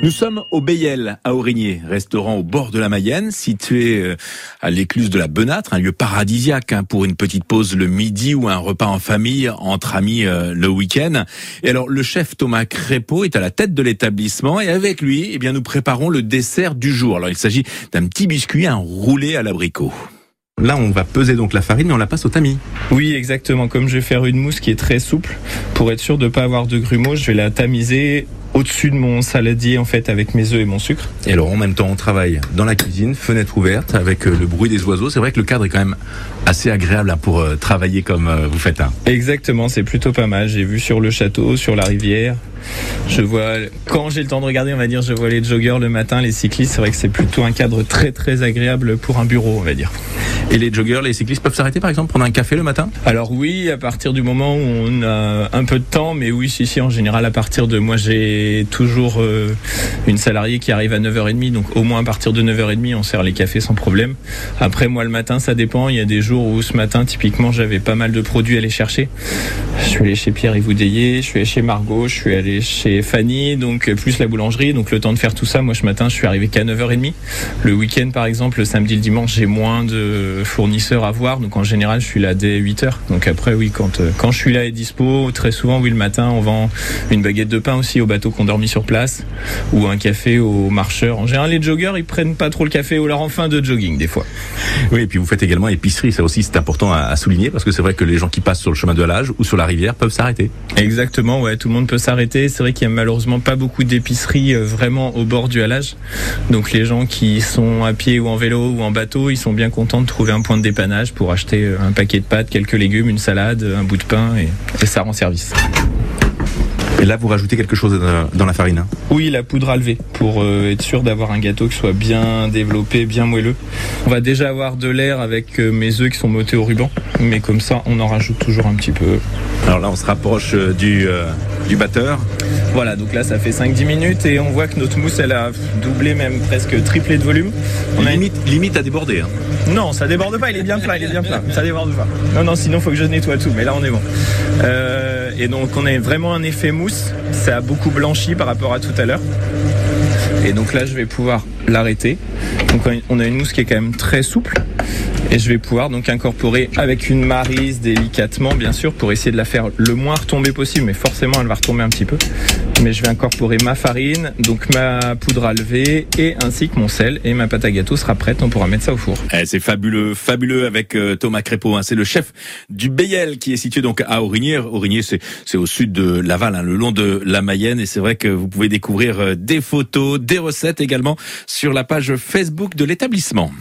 Nous sommes au Bayel, à Aurigné, restaurant au bord de la Mayenne, situé euh, à l'écluse de la Benâtre, un lieu paradisiaque hein, pour une petite pause le midi ou un repas en famille entre amis euh, le week-end. Et alors, le chef Thomas Crépeau est à la tête de l'établissement et avec lui, eh bien, nous préparons le dessert du jour. Alors, il s'agit d'un petit biscuit, un roulé à l'abricot. Là, on va peser donc la farine et on la passe au tamis. Oui, exactement. Comme je vais faire une mousse qui est très souple, pour être sûr de ne pas avoir de grumeaux, je vais la tamiser au-dessus de mon saladier en fait avec mes œufs et mon sucre. Et alors en même temps on travaille dans la cuisine, fenêtre ouverte avec euh, le bruit des oiseaux. C'est vrai que le cadre est quand même assez agréable hein, pour euh, travailler comme euh, vous faites. Hein. Exactement, c'est plutôt pas mal. J'ai vu sur le château, sur la rivière. Je vois, quand j'ai le temps de regarder, on va dire, je vois les joggeurs le matin, les cyclistes. C'est vrai que c'est plutôt un cadre très très agréable pour un bureau, on va dire. Et les joggeurs, les cyclistes peuvent s'arrêter par exemple, prendre un café le matin Alors oui, à partir du moment où on a un peu de temps, mais oui, si, si, en général, à partir de. Moi, j'ai toujours euh, une salariée qui arrive à 9h30, donc au moins à partir de 9h30, on sert les cafés sans problème. Après, moi, le matin, ça dépend. Il y a des jours où ce matin, typiquement, j'avais pas mal de produits à aller chercher. Je suis allé chez Pierre Yves je suis allé chez Margot, je suis allé chez Fanny, donc plus la boulangerie. Donc le temps de faire tout ça, moi, ce matin, je suis arrivé qu'à 9h30. Le week-end, par exemple, le samedi, le dimanche, j'ai moins de fournisseurs à voir. Donc en général, je suis là dès 8 heures. Donc après, oui, quand, euh, quand je suis là et dispo, très souvent, oui, le matin, on vend une baguette de pain aussi au bateau qu'on dormit sur place ou un café aux marcheurs. En général, les joggeurs, ils prennent pas trop le café ou leur en fin de jogging, des fois. Oui, et puis vous faites également épicerie. Ça aussi, c'est important à, souligner parce que c'est vrai que les gens qui passent sur le chemin de l'âge ou sur la rivière peuvent s'arrêter. Exactement, ouais, tout le monde peut s'arrêter. C'est vrai qu'il y a malheureusement pas beaucoup d'épiceries euh, vraiment au bord du halage. Donc les gens qui sont à pied ou en vélo ou en bateau, ils sont bien contents de trouver un point de dépannage pour acheter un paquet de pâtes, quelques légumes, une salade, un bout de pain et, ça rend service. Et là, vous rajoutez quelque chose dans la farine hein Oui, la poudre à lever, pour euh, être sûr d'avoir un gâteau qui soit bien développé, bien moelleux. On va déjà avoir de l'air avec euh, mes œufs qui sont motés au ruban, mais comme ça, on en rajoute toujours un petit peu. Alors là, on se rapproche du, du batteur. Voilà, donc là ça fait 5-10 minutes et on voit que notre mousse elle a doublé, même presque triplé de volume. On a limite, limite à déborder. Hein. Non, ça déborde pas, il est bien plein, il est bien plein. Ça déborde pas. Non, non, sinon faut que je nettoie tout, mais là on est bon. Euh, et donc on a vraiment un effet mousse, ça a beaucoup blanchi par rapport à tout à l'heure. Et donc là je vais pouvoir l'arrêter. Donc on a une mousse qui est quand même très souple et je vais pouvoir donc incorporer avec une marise délicatement bien sûr pour essayer de la faire le moins retomber possible mais forcément elle va retomber un petit peu mais je vais incorporer ma farine donc ma poudre à lever et ainsi que mon sel et ma pâte à gâteau sera prête on pourra mettre ça au four. Eh, c'est fabuleux fabuleux avec euh, Thomas Crépeau hein. c'est le chef du Bayel qui est situé donc à Aurigny Aurigny c'est c'est au sud de Laval hein, le long de la Mayenne. Et c'est vrai que vous pouvez découvrir euh, des photos des recettes également sur la page Facebook de l'établissement